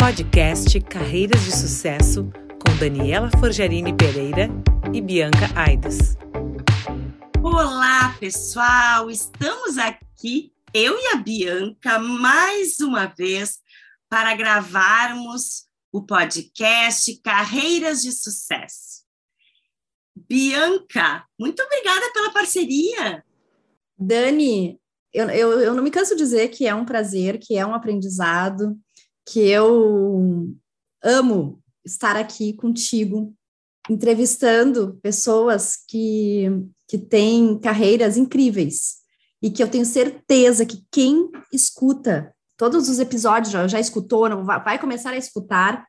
Podcast Carreiras de Sucesso com Daniela Forjarini Pereira e Bianca Aides. Olá, pessoal! Estamos aqui, eu e a Bianca, mais uma vez para gravarmos o podcast Carreiras de Sucesso. Bianca, muito obrigada pela parceria. Dani, eu, eu, eu não me canso de dizer que é um prazer, que é um aprendizado, que eu amo estar aqui contigo, entrevistando pessoas que, que têm carreiras incríveis e que eu tenho certeza que quem escuta todos os episódios, já, já escutou, não, vai, começar a escutar,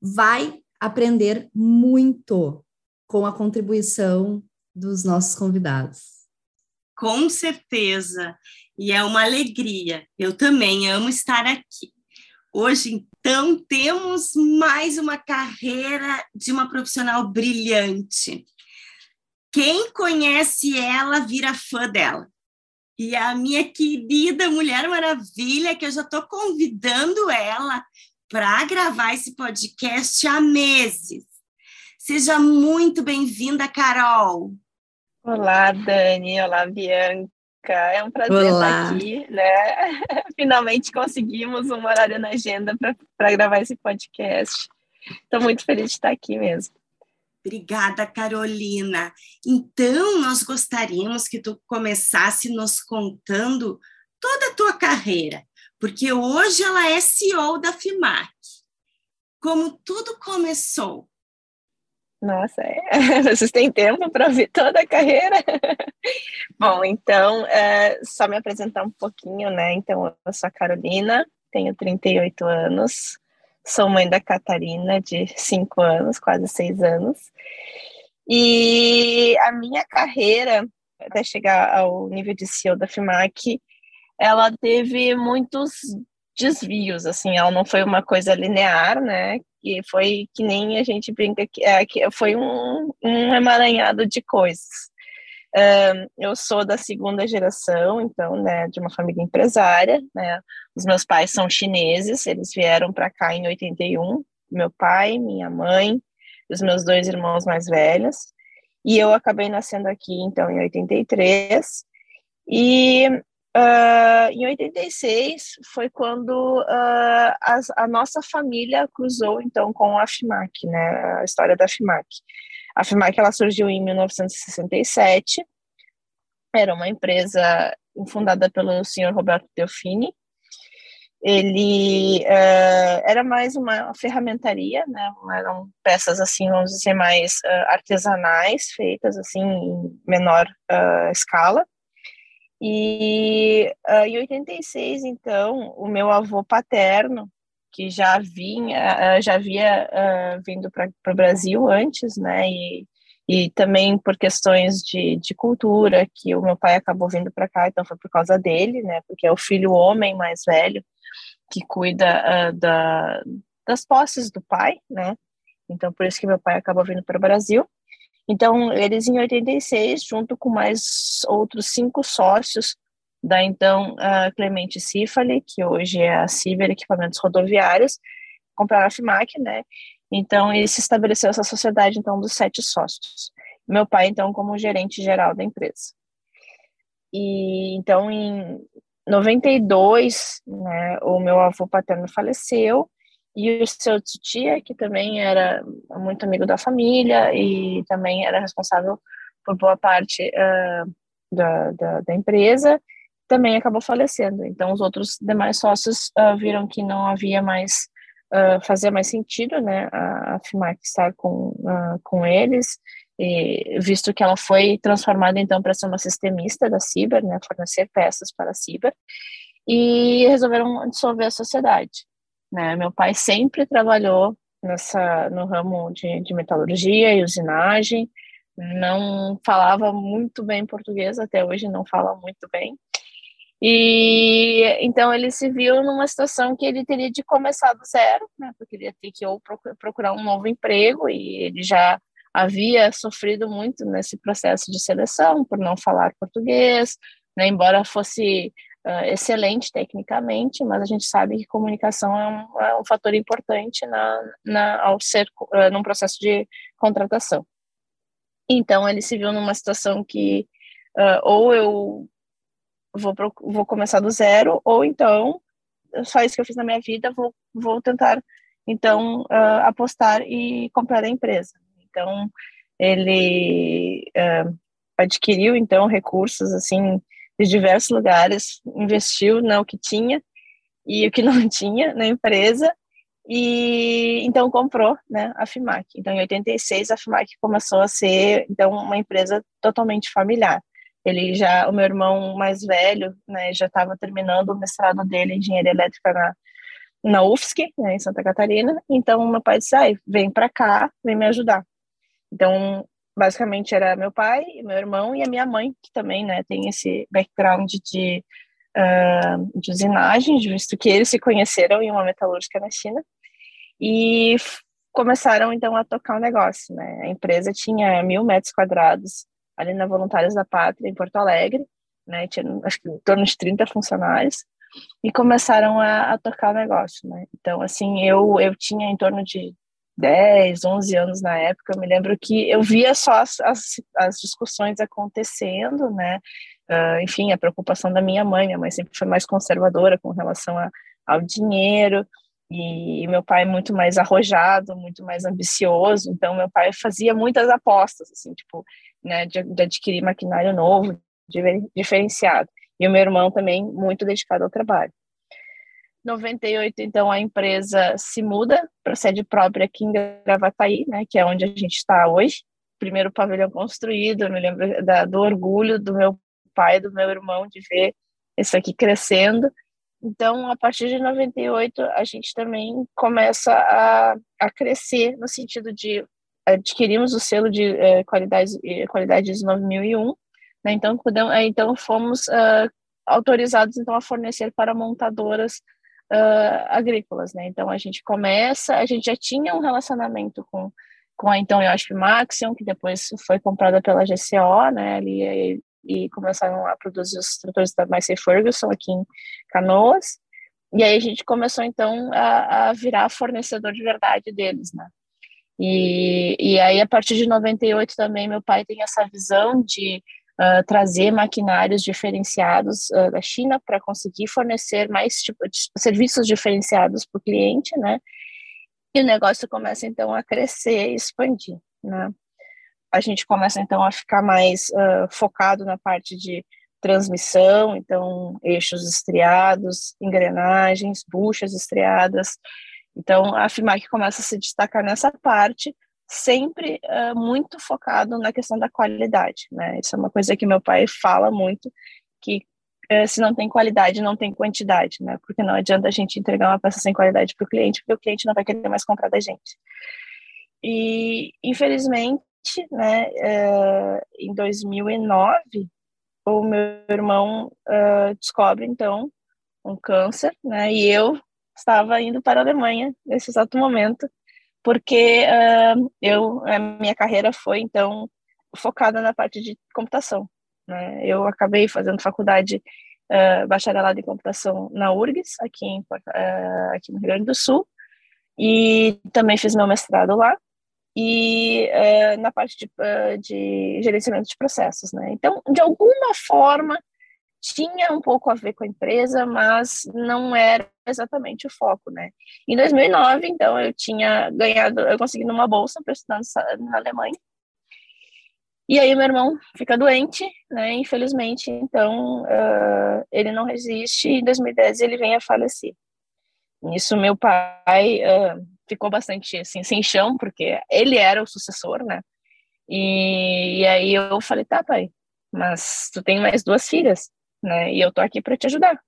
vai aprender muito com a contribuição dos nossos convidados. Com certeza, e é uma alegria. Eu também amo estar aqui. Hoje, então, temos mais uma carreira de uma profissional brilhante. Quem conhece ela vira fã dela. E a minha querida Mulher Maravilha, que eu já estou convidando ela para gravar esse podcast há meses. Seja muito bem-vinda, Carol. Olá, Dani. Olá, Bianca. É um prazer Olá. estar aqui, né? Finalmente conseguimos um horário na agenda para gravar esse podcast. Estou muito feliz de estar aqui mesmo. Obrigada, Carolina. Então, nós gostaríamos que tu começasse nos contando toda a tua carreira, porque hoje ela é CEO da FIMAC. Como tudo começou? Nossa, é. vocês têm tempo para ver toda a carreira? Bom, então, é, só me apresentar um pouquinho, né? Então, eu sou a Carolina, tenho 38 anos, sou mãe da Catarina, de 5 anos, quase 6 anos. E a minha carreira, até chegar ao nível de CEO da FIMAC, ela teve muitos desvios, assim, ela não foi uma coisa linear, né? E foi que nem a gente brinca que, é, que foi um, um emaranhado de coisas. Eu sou da segunda geração, então, né, de uma família empresária, né? Os meus pais são chineses, eles vieram para cá em 81, meu pai, minha mãe, os meus dois irmãos mais velhos, e eu acabei nascendo aqui, então, em 83, e uh, em 86 foi quando uh, a, nossa família cruzou, então, com a FIMAC, né, a história da FIMAC. A FIMAC ela surgiu em 1967, era uma empresa fundada pelo senhor Roberto Delfini. Ele uh, era mais uma ferramentaria, né? eram peças assim, vamos dizer, mais artesanais, feitas assim em menor escala. E em 86, então, o meu avô paterno, que já vinha, já havia uh, vindo para o Brasil antes, né? E, e também por questões de, de cultura, que o meu pai acabou vindo para cá, então foi por causa dele, né? Porque é o filho homem mais velho que cuida uh, da, das posses do pai, né? Então por isso que meu pai acabou vindo para o Brasil. Então eles em 86, junto com mais outros cinco sócios, da então uh, Clemente Cifali, que hoje é a Ciber Equipamentos Rodoviários, compraram a FIMAC, né? Então, ele se estabeleceu essa sociedade, então, dos sete sócios. Meu pai, então, como gerente geral da empresa. E, então, em 92, né, o meu avô paterno faleceu, e o seu tia, que também era muito amigo da família e também era responsável por boa parte uh, da, da, da empresa, também acabou falecendo. Então, os outros demais sócios uh, viram que não havia mais, uh, fazia mais sentido, né, a, a FIMAC estar com, uh, com eles, e, visto que ela foi transformada, então, para ser uma sistemista da Ciber, né, fornecer peças para a Ciber, e resolveram dissolver a sociedade. Né? Meu pai sempre trabalhou nessa, no ramo de, de metalurgia e usinagem, não falava muito bem português, até hoje não fala muito bem, e então ele se viu numa situação que ele teria de começar do zero, né, porque ele ia ter que ou procurar um novo emprego e ele já havia sofrido muito nesse processo de seleção por não falar português, né, embora fosse uh, excelente tecnicamente, mas a gente sabe que comunicação é um, é um fator importante na, na, ao ser uh, num processo de contratação. Então ele se viu numa situação que uh, ou eu vou vou começar do zero, ou então só isso que eu fiz na minha vida, vou vou tentar então apostar e comprar a empresa. Então ele adquiriu então recursos assim de diversos lugares, investiu no que tinha e o que não tinha na empresa e então comprou, né, a Fimac. Então em 86 a Fimac começou a ser então uma empresa totalmente familiar. Ele já, o meu irmão mais velho, né, já estava terminando o mestrado dele em engenharia elétrica na na UFSC, né, em Santa Catarina. Então meu pai disse: "Ai, vem para cá, vem me ajudar". Então basicamente era meu pai, meu irmão e a minha mãe, que também né, tem esse background de, uh, de usinagem, visto que eles se conheceram em uma metalúrgica na China, e começaram então a tocar o um negócio. Né? A empresa tinha mil metros quadrados ali na Voluntários da Pátria, em Porto Alegre, né? tinha acho que em torno de 30 funcionários, e começaram a, a tocar o negócio. Né? Então, assim, eu, eu tinha em torno de 10, 11 anos na época, eu me lembro que eu via só as, as, as discussões acontecendo, né? Uh, enfim, a preocupação da minha mãe, minha mãe sempre foi mais conservadora com relação a, ao dinheiro, e, e meu pai muito mais arrojado, muito mais ambicioso, então meu pai fazia muitas apostas, assim, tipo, né, de, de adquirir maquinário novo, diferenciado. E o meu irmão também muito dedicado ao trabalho. 98, então, a empresa se muda para sede própria aqui em Gravataí, né, que é onde a gente está hoje. Primeiro pavilhão construído, eu me lembro da, do orgulho do meu pai, do meu irmão, de ver isso aqui crescendo. Então, a partir de 98, a gente também começa a, a crescer no sentido de adquirimos o selo de eh, qualidade, eh, qualidade 9001, né? então, então fomos uh, autorizados então a fornecer para montadoras uh, agrícolas, né? Então a gente começa, a gente já tinha um relacionamento com com a então que Maxion, que depois foi comprada pela GCO, né? Ali e, e começaram a produzir os tratores da Massey Ferguson aqui em Canoas. E aí a gente começou então a, a virar fornecedor de verdade deles, né? E, e aí a partir de 98 também meu pai tem essa visão de uh, trazer maquinários diferenciados uh, da China para conseguir fornecer mais tipo, serviços diferenciados para o cliente, né? E o negócio começa então a crescer e expandir, né? A gente começa então a ficar mais uh, focado na parte de transmissão, então eixos estriados, engrenagens, buchas estriadas. Então a FIMAC começa a se destacar nessa parte, sempre uh, muito focado na questão da qualidade, né? Isso é uma coisa que meu pai fala muito, que uh, se não tem qualidade, não tem quantidade, né? Porque não adianta a gente entregar uma peça sem qualidade para o cliente, porque o cliente não vai querer mais comprar da gente. E, infelizmente, né, uh, em 2009, o meu irmão descobre, então, um câncer, né? E eu estava indo para a Alemanha nesse exato momento, porque uh, eu a minha carreira foi então focada na parte de computação. Né? Eu acabei fazendo faculdade uh, bacharelado em computação na URGS aqui em uh, aqui no Rio Grande do Sul e também fiz meu mestrado lá e na parte de, de gerenciamento de processos, né? Então, de alguma forma tinha um pouco a ver com a empresa, mas não era exatamente o foco, né? Em 2009, então, eu tinha ganhado, eu consegui uma bolsa para estudar na Alemanha. E aí meu irmão fica doente, né? Infelizmente, então uh, ele não resiste e em 2010 ele vem a falecer. Nisso meu pai uh, ficou bastante assim sem chão porque ele era o sucessor, né? E, e aí eu falei, tá, pai, mas tu tem mais duas filhas né? E eu tô aqui para te ajudar.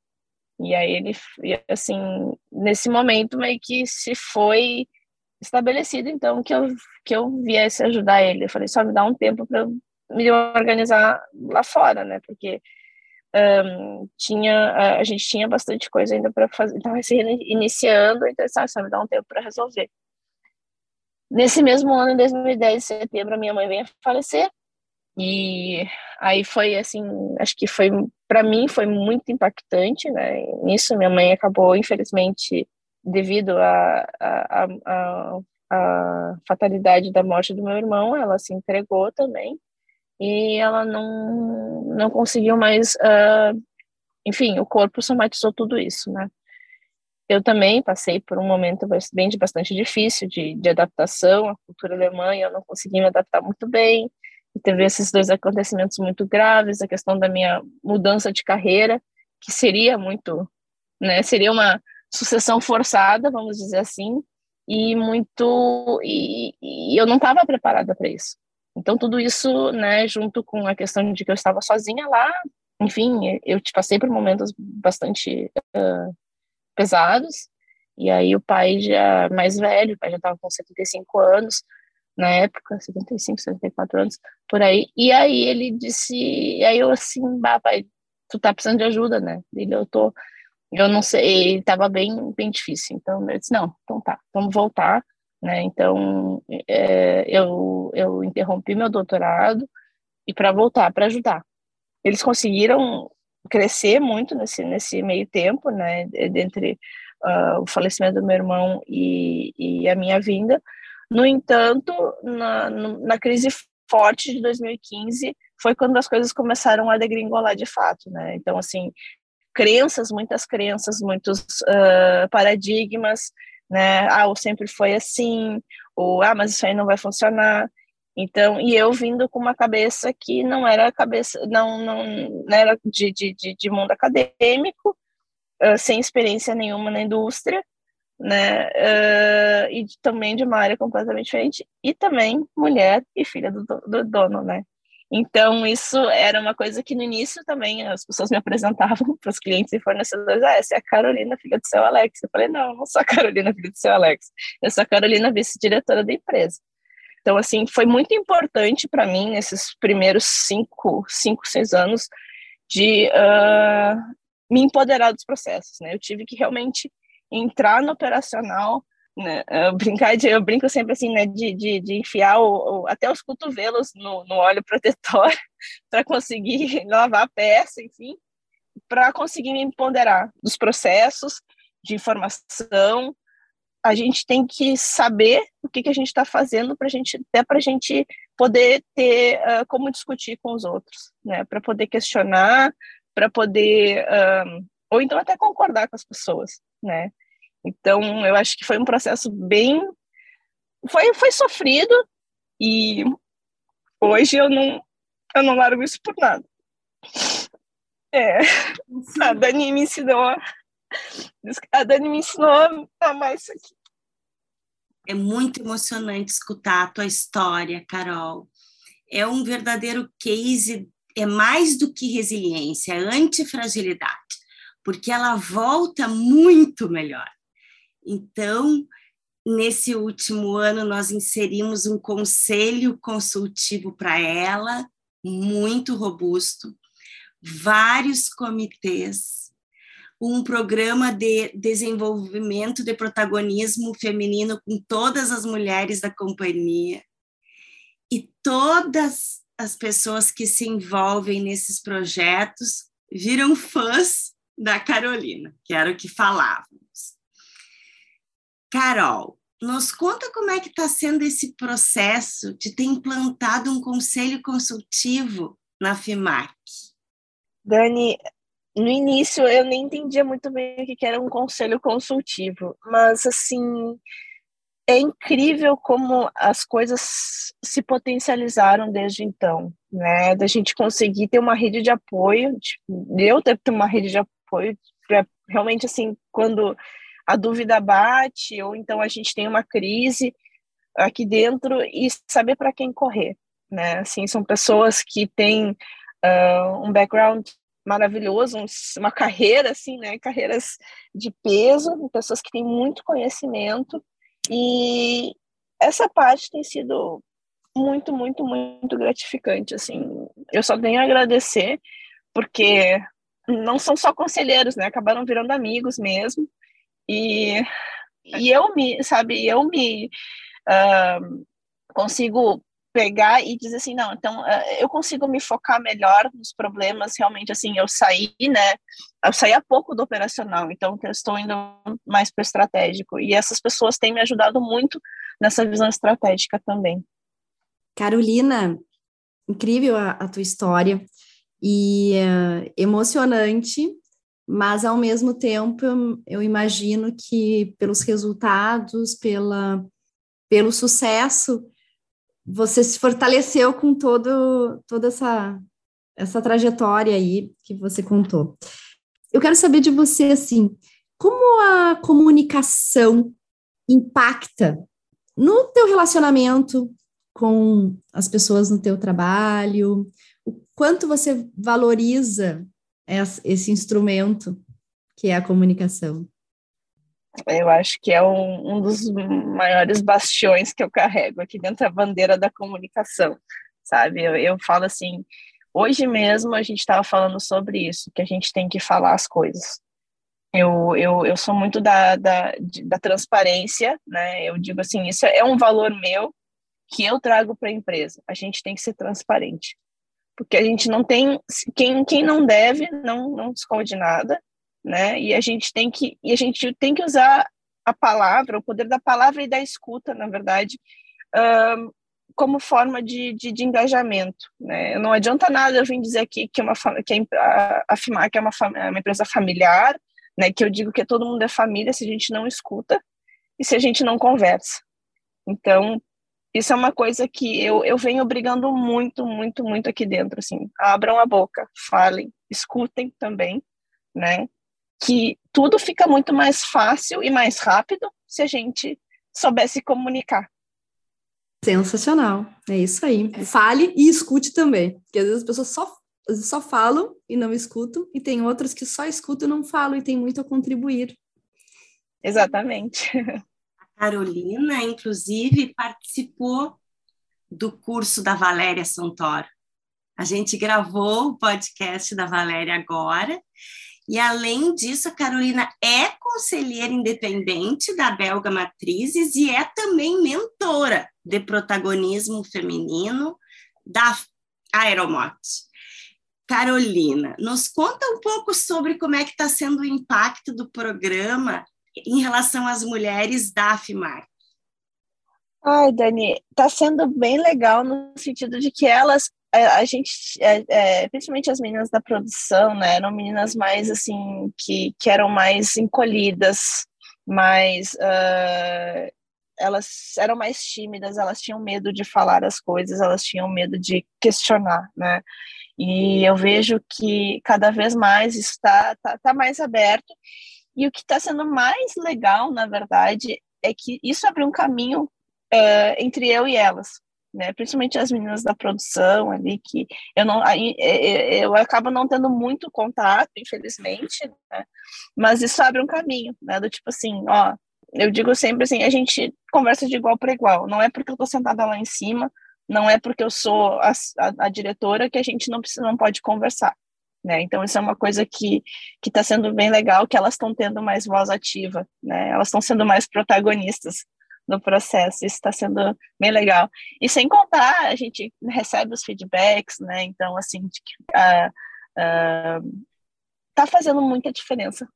E aí ele, assim, nesse momento meio que se foi estabelecido, então, que eu, que eu viesse ajudar ele. Eu falei, só me dá um tempo para me organizar lá fora, né? Porque um, tinha, a gente tinha bastante coisa ainda para fazer, estava se iniciando, então, sabe, só me dá um tempo para resolver. Nesse mesmo ano, em 2010, em setembro, a minha mãe veio a falecer, e aí foi assim, acho que foi para mim foi muito impactante, né? Nisso minha mãe acabou, infelizmente, devido à a, a, a, a, fatalidade da morte do meu irmão, ela se entregou também e ela não não conseguiu mais, uh, enfim, o corpo somatizou tudo isso, né? Eu também passei por um momento bem de bastante difícil de, de adaptação à cultura alemã, eu não consegui me adaptar muito bem teve esses dois acontecimentos muito graves, a questão da minha mudança de carreira, que seria muito, né, seria uma sucessão forçada, vamos dizer assim, e muito e, e eu não estava preparada para isso. Então tudo isso, né, junto com a questão de que eu estava sozinha lá, enfim, eu te passei por momentos bastante uh, pesados. E aí o pai já mais velho, o pai já estava com 75 anos, na época, 75, 74 anos, por aí. E aí ele disse, e aí eu assim, pai, tu tá precisando de ajuda, né? Ele, eu tô, eu não sei, tava bem, bem difícil. Então eu disse, não, então tá, vamos voltar, né? Então é, eu, eu interrompi meu doutorado e para voltar, para ajudar. Eles conseguiram crescer muito nesse, nesse meio tempo, né? Entre uh, o falecimento do meu irmão e, e a minha vinda, no entanto, na, na crise forte de 2015 foi quando as coisas começaram a degringolar de fato, né? Então, assim, crenças, muitas crenças, muitos uh, paradigmas, né? Ah, o sempre foi assim, ou ah, mas isso aí não vai funcionar. Então, e eu vindo com uma cabeça que não era cabeça, não, não, não era de, de, de, mundo acadêmico, uh, sem experiência nenhuma na indústria, né? Uh, e também de uma área completamente diferente, e também mulher e filha do, do dono, né? Então, isso era uma coisa que no início também as pessoas me apresentavam para os clientes e fornecedores: ah, essa é a Carolina, filha do seu Alex. Eu falei: não, não sou a Carolina, filha do seu Alex. Eu sou a Carolina, vice-diretora da empresa. Então, assim, foi muito importante para mim nesses primeiros cinco, cinco, seis anos de uh, me empoderar dos processos, né? Eu tive que realmente entrar no operacional, né, brincar de, eu brinco sempre assim, né, de, de, de enfiar o, o, até os cotovelos no, no óleo protetor para conseguir lavar a peça, enfim, para conseguir me empoderar dos processos de informação. A gente tem que saber o que, que a gente está fazendo para gente até para a gente poder ter uh, como discutir com os outros, né, para poder questionar, para poder uh, ou então até concordar com as pessoas, né? Então, eu acho que foi um processo bem. Foi, foi sofrido e hoje eu não, eu não largo isso por nada. É, a Dani me ensinou. A Dani me ensinou a amar isso aqui. É muito emocionante escutar a tua história, Carol. É um verdadeiro case, é mais do que resiliência, é antifragilidade, porque ela volta muito melhor. Então, nesse último ano, nós inserimos um conselho consultivo para ela, muito robusto, vários comitês, um programa de desenvolvimento de protagonismo feminino com todas as mulheres da companhia. E todas as pessoas que se envolvem nesses projetos viram fãs da Carolina, que era o que falava. Carol, nos conta como é que está sendo esse processo de ter implantado um conselho consultivo na FIMAC. Dani, no início eu nem entendia muito bem o que era um conselho consultivo, mas assim é incrível como as coisas se potencializaram desde então, né? Da gente conseguir ter uma rede de apoio, de eu ter uma rede de apoio, realmente assim, quando a dúvida bate, ou então a gente tem uma crise aqui dentro e saber para quem correr, né? Assim, são pessoas que têm uh, um background maravilhoso, um, uma carreira assim, né? Carreiras de peso, pessoas que têm muito conhecimento e essa parte tem sido muito, muito, muito gratificante, assim. Eu só tenho a agradecer porque não são só conselheiros, né? Acabaram virando amigos mesmo. E, e eu me, sabe, eu me uh, consigo pegar e dizer assim, não, então eu consigo me focar melhor nos problemas, realmente, assim, eu saí, né, eu saí há pouco do operacional, então eu estou indo mais para o estratégico, e essas pessoas têm me ajudado muito nessa visão estratégica também. Carolina, incrível a, a tua história, e uh, emocionante, mas ao mesmo tempo eu, imagino que pelos resultados, pela, pelo sucesso, você se fortaleceu com todo, toda essa, essa trajetória aí que você contou. Eu quero saber de você, assim, como a comunicação impacta no teu relacionamento com as pessoas no teu trabalho, o quanto você valoriza esse instrumento que é a comunicação? Eu acho que é um, um dos maiores bastiões que eu carrego aqui dentro da bandeira da comunicação, sabe? Eu, eu falo assim, hoje mesmo a gente estava falando sobre isso, que a gente tem que falar as coisas. Eu, eu, eu sou muito da, da, da transparência, né? Eu digo assim, isso é um valor meu que eu trago para a empresa. A gente tem que ser transparente porque a gente não tem quem, quem não deve não não esconde nada né? E a gente tem que e a gente tem que usar a palavra o poder da palavra e da escuta na verdade um, como forma de, de, de, engajamento né? Não adianta nada eu vir dizer aqui que é uma que a, afirmar que é uma, uma empresa familiar né? Que eu digo que todo mundo é família se a gente não escuta e se a gente não conversa. Então isso é uma coisa que eu, eu venho brigando muito, muito, muito aqui dentro, assim, abram a boca, falem, escutem também, né, que tudo fica muito mais fácil e mais rápido se a gente soubesse comunicar. Sensacional, é isso aí. Fale e escute também, porque às vezes as pessoas só, só falam e não escutam, e tem outras que só escutam e não falam e tem muito a contribuir. Exatamente. Carolina, inclusive, participou do curso da Valéria Santoro. A gente gravou o podcast da Valéria agora. E, além disso, a Carolina é conselheira independente da Belga Matrizes e é também mentora de protagonismo feminino da Aeromote. Carolina, nos conta um pouco sobre como é que está sendo o impacto do programa em relação às mulheres da AFMAR? Ai, Dani, está sendo bem legal no sentido de que elas, é, a, gente, é, é, principalmente as meninas da produção, né, eram meninas mais assim, que, que eram mais encolhidas, mais. Uh, elas eram mais tímidas, elas tinham medo de falar as coisas, elas tinham medo de questionar, né? E eu vejo que cada vez mais está tá, tá mais aberto e o que está sendo mais legal, na verdade, é que isso abriu um caminho uh, entre eu e elas, né? Principalmente as meninas da produção ali, que eu não, aí, eu acabo não tendo muito contato, infelizmente, né? Mas isso abre um caminho, né? Do tipo assim, ó, eu digo sempre assim, a gente conversa de igual para igual. Não é porque eu estou sentada lá em cima, não é porque eu sou a, a, a diretora que a gente não precisa, não pode conversar. Né? Então, isso é uma coisa que está sendo bem legal, que elas estão tendo mais voz ativa, né? elas estão sendo mais protagonistas no processo, isso está sendo bem legal. E sem contar, a gente recebe os feedbacks, né? então, assim, está fazendo muita diferença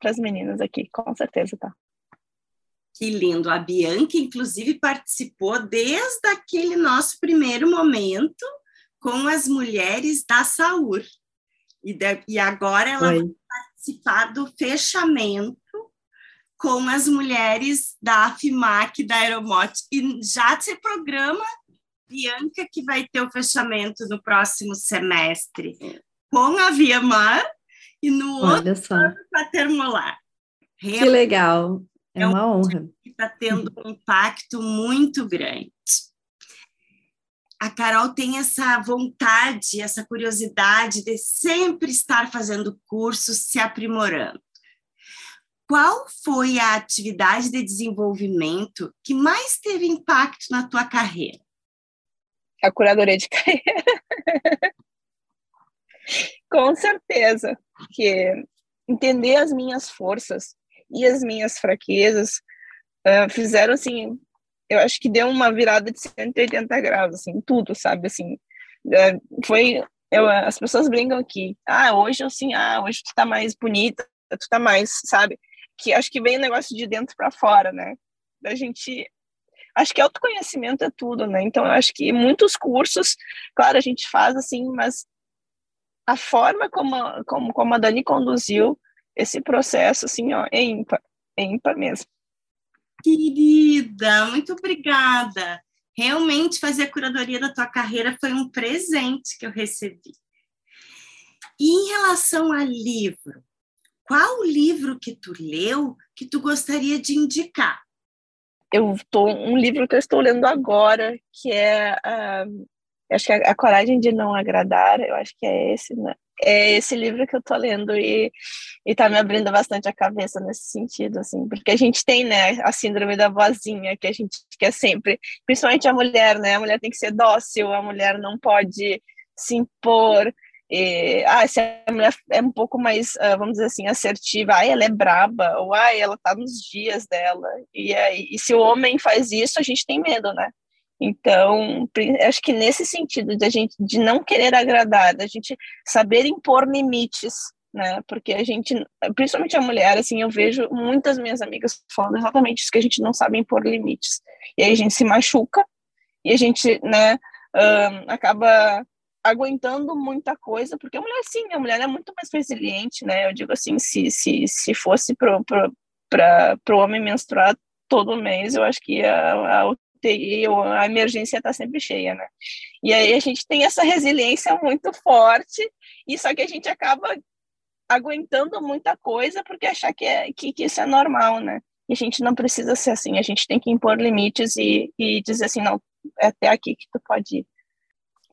para as meninas aqui, com certeza tá. Que lindo! A Bianca, inclusive, participou desde aquele nosso primeiro momento com as mulheres da saúde. E, e agora ela Oi. vai participar do fechamento com as mulheres da AFMAC, da Aeromote. E já se programa, Bianca, que vai ter o fechamento no próximo semestre com a Viamar e no Olha outro para Termolar. Que legal, é, é uma um honra. Está tendo um impacto muito grande a Carol tem essa vontade, essa curiosidade de sempre estar fazendo cursos, se aprimorando. Qual foi a atividade de desenvolvimento que mais teve impacto na tua carreira? A curadoria de carreira. Com certeza, que entender as minhas forças e as minhas fraquezas uh, fizeram assim eu acho que deu uma virada de 180 graus, assim, tudo, sabe, assim, é, foi, eu, as pessoas brincam aqui, ah, hoje assim, ah, hoje tu tá mais bonita, tu tá mais, sabe, que acho que vem o negócio de dentro para fora, né, da gente, acho que autoconhecimento é tudo, né, então eu acho que muitos cursos, claro, a gente faz assim, mas a forma como, como, como a Dani conduziu esse processo, assim, ó, é ímpar, é ímpar mesmo. Querida, muito obrigada. Realmente fazer a curadoria da tua carreira foi um presente que eu recebi. E em relação a livro, qual livro que tu leu que tu gostaria de indicar? Eu tô um livro que eu estou lendo agora, que é uh, acho que a, a, coragem de não agradar, eu acho que é esse, né? É esse livro que eu tô lendo e e tá me abrindo bastante a cabeça nesse sentido, assim, porque a gente tem, né, a síndrome da vozinha, que a gente quer sempre, principalmente a mulher, né, a mulher tem que ser dócil, a mulher não pode se impor, e, ah, se a mulher é um pouco mais, uh, vamos dizer assim, assertiva, ah, ela é braba, ou ah, ela tá nos dias dela, e, aí, e se o homem faz isso, a gente tem medo, né, então, acho que nesse sentido de a gente de não querer agradar, da gente saber impor limites, né? Porque a gente, principalmente a mulher, assim, eu vejo muitas minhas amigas falando exatamente isso que a gente não sabe impor limites. E aí a gente se machuca e a gente, né, um, acaba aguentando muita coisa, porque a mulher sim, a mulher é muito mais resiliente, né? Eu digo assim, se se, se fosse pro pro para o homem menstruar todo mês, eu acho que a, a UTI ou a emergência está sempre cheia, né? E aí a gente tem essa resiliência muito forte, e só que a gente acaba aguentando muita coisa porque achar que, é, que, que isso é normal, né? E a gente não precisa ser assim, a gente tem que impor limites e, e dizer assim, não, é até aqui que tu pode ir.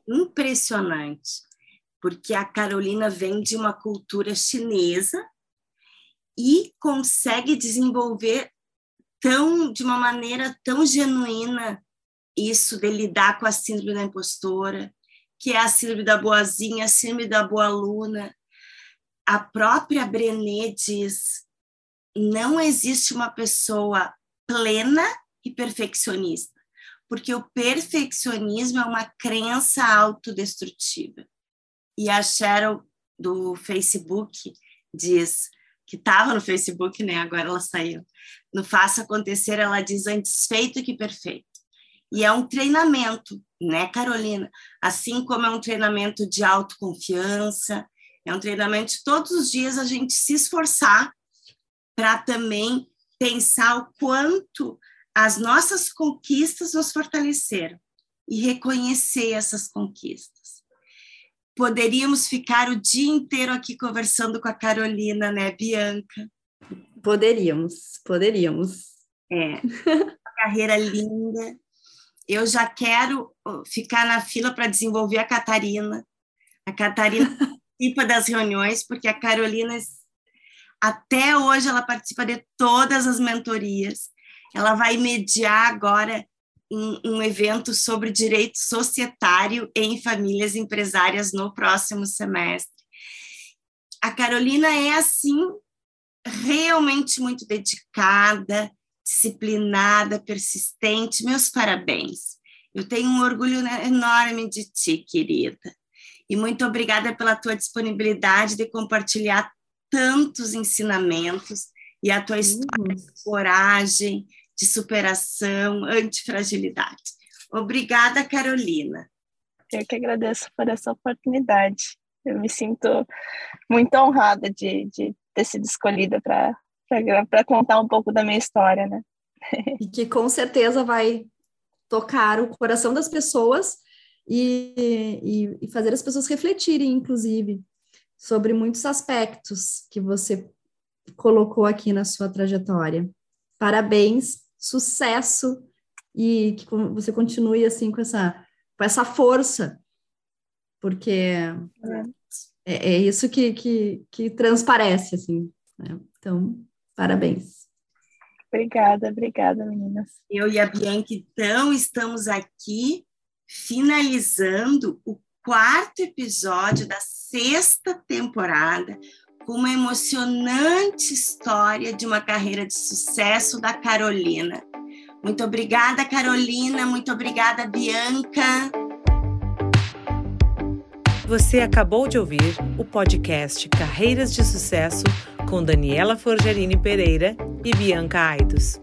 Impressionante, porque a Carolina vem de uma cultura chinesa e consegue desenvolver tão de uma maneira tão genuína isso de lidar com a síndrome da impostora, que é a síndrome da boazinha, a síndrome da boa aluna. A própria Brené diz: não existe uma pessoa plena e perfeccionista, porque o perfeccionismo é uma crença autodestrutiva. E a Cheryl do Facebook diz: que estava no Facebook, né? Agora ela saiu. No Faça Acontecer, ela diz antes feito que perfeito. E é um treinamento, né, Carolina? Assim como é um treinamento de autoconfiança, é um treinamento de todos os dias a gente se esforçar para também pensar o quanto as nossas conquistas nos fortaleceram e reconhecer essas conquistas poderíamos ficar o dia inteiro aqui conversando com a Carolina, né, Bianca? Poderíamos, poderíamos. É, uma carreira linda. Eu já quero ficar na fila para desenvolver a Catarina. A Catarina participa das reuniões, porque a Carolina, até hoje, ela participa de todas as mentorias. Ela vai mediar agora um, um evento sobre direito societário em famílias empresárias no próximo semestre. A Carolina é assim realmente muito dedicada, disciplinada, persistente. Meus parabéns. Eu tenho um orgulho enorme de ti, querida. E muito obrigada pela tua disponibilidade de compartilhar tantos ensinamentos e a tua história de coragem, de superação, antifragilidade. Obrigada, Carolina. Eu que agradeço por essa oportunidade. Eu me sinto muito honrada de, de ter sido escolhida para contar um pouco da minha história, né? E que com certeza vai tocar o coração das pessoas e, e, e fazer as pessoas refletirem, inclusive, sobre muitos aspectos que você colocou aqui na sua trajetória. Parabéns sucesso e que você continue assim com essa, com essa força, porque é, é, é isso que, que, que transparece, assim. Né? Então, parabéns. Obrigada, obrigada, meninas. Eu e a Bianca, então, estamos aqui finalizando o quarto episódio da sexta temporada uma emocionante história de uma carreira de sucesso da Carolina. Muito obrigada, Carolina. Muito obrigada, Bianca. Você acabou de ouvir o podcast Carreiras de Sucesso com Daniela Forgerini Pereira e Bianca Aidos.